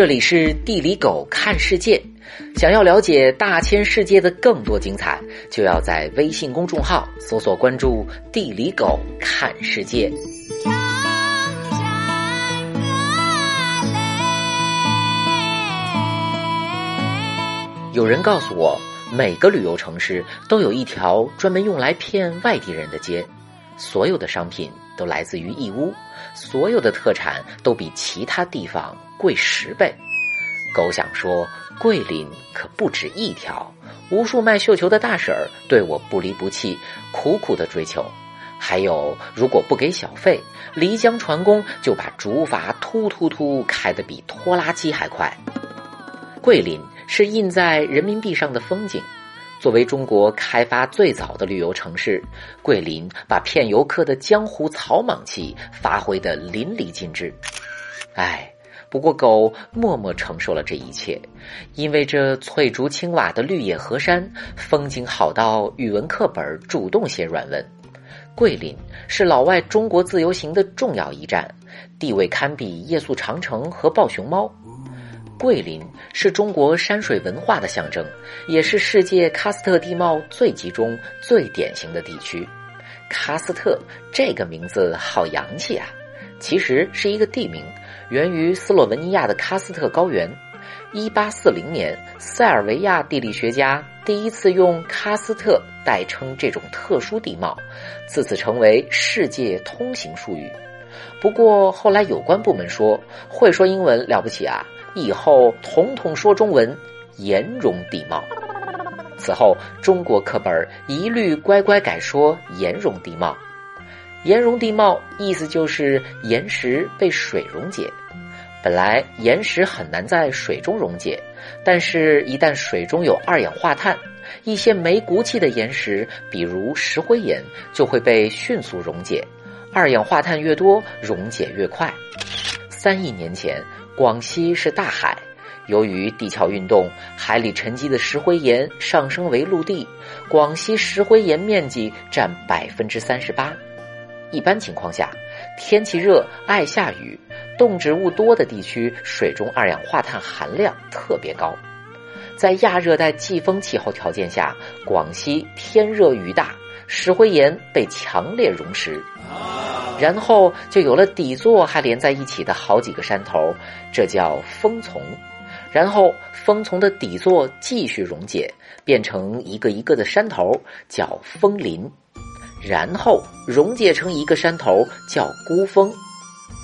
这里是地理狗看世界。想要了解大千世界的更多精彩，就要在微信公众号搜索关注“地理狗看世界”。有人告诉我，每个旅游城市都有一条专门用来骗外地人的街，所有的商品都来自于义乌，所有的特产都比其他地方贵十倍。狗想说，桂林可不止一条，无数卖绣球的大婶儿对我不离不弃，苦苦的追求。还有，如果不给小费，漓江船工就把竹筏突突突开得比拖拉机还快。桂林是印在人民币上的风景。作为中国开发最早的旅游城市，桂林把骗游客的江湖草莽气发挥得淋漓尽致。唉，不过狗默默承受了这一切，因为这翠竹青瓦的绿野河山风景好到语文课本主动写软文。桂林是老外中国自由行的重要一站，地位堪比夜宿长城和抱熊猫。桂林是中国山水文化的象征，也是世界喀斯特地貌最集中、最典型的地区。喀斯特这个名字好洋气啊！其实是一个地名，源于斯洛文尼亚的喀斯特高原。一八四零年，塞尔维亚地理学家第一次用喀斯特代称这种特殊地貌，自此成为世界通行术语。不过后来有关部门说，会说英文了不起啊！以后统统说中文，岩溶地貌。此后，中国课本一律乖乖改说岩溶地貌。岩溶地貌意思就是岩石被水溶解。本来岩石很难在水中溶解，但是，一旦水中有二氧化碳，一些没骨气的岩石，比如石灰岩，就会被迅速溶解。二氧化碳越多，溶解越快。三亿年前。广西是大海，由于地壳运动，海里沉积的石灰岩上升为陆地，广西石灰岩面积占百分之三十八。一般情况下，天气热爱下雨，动植物多的地区，水中二氧化碳含量特别高。在亚热带季风气候条件下，广西天热雨大，石灰岩被强烈溶蚀。然后就有了底座还连在一起的好几个山头，这叫峰丛。然后峰丛的底座继续溶解，变成一个一个的山头，叫峰林。然后溶解成一个山头，叫孤峰。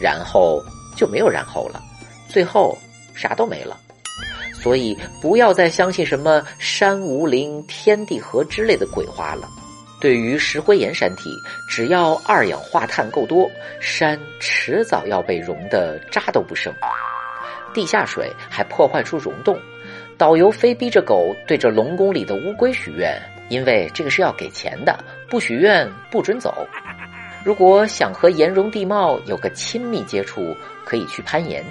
然后就没有然后了，最后啥都没了。所以不要再相信什么山无陵、天地合之类的鬼话了。对于石灰岩山体，只要二氧化碳够多，山迟早要被溶得渣都不剩。地下水还破坏出溶洞，导游非逼着狗对着龙宫里的乌龟许愿，因为这个是要给钱的，不许愿不准走。如果想和岩溶地貌有个亲密接触，可以去攀岩。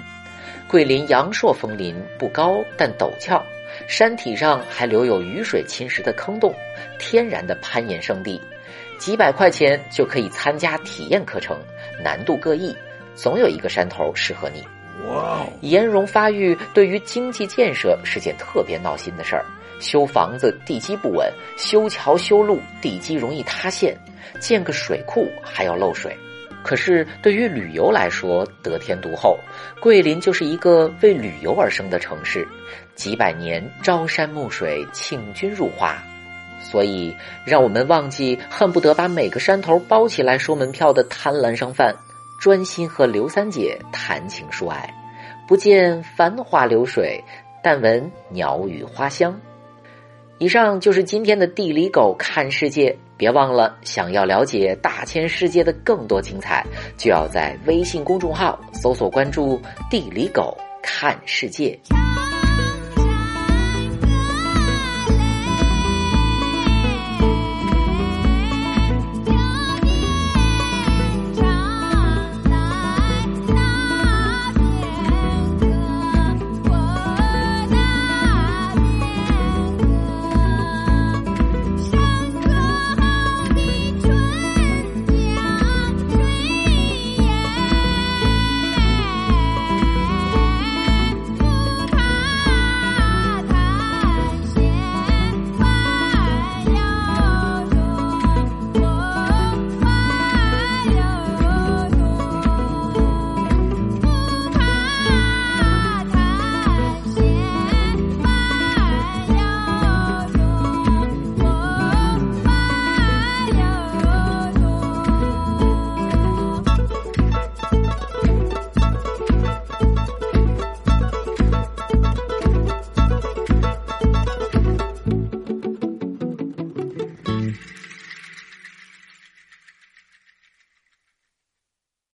桂林阳朔峰林不高，但陡峭。山体上还留有雨水侵蚀的坑洞，天然的攀岩圣地，几百块钱就可以参加体验课程，难度各异，总有一个山头适合你。哇！岩溶发育对于经济建设是件特别闹心的事儿，修房子地基不稳，修桥修路地基容易塌陷，建个水库还要漏水。可是对于旅游来说，得天独厚，桂林就是一个为旅游而生的城市，几百年朝山暮水，请君入画，所以让我们忘记恨不得把每个山头包起来收门票的贪婪商贩，专心和刘三姐谈情说爱，不见繁华流水，但闻鸟语花香。以上就是今天的地理狗看世界。别忘了，想要了解大千世界的更多精彩，就要在微信公众号搜索关注“地理狗看世界”。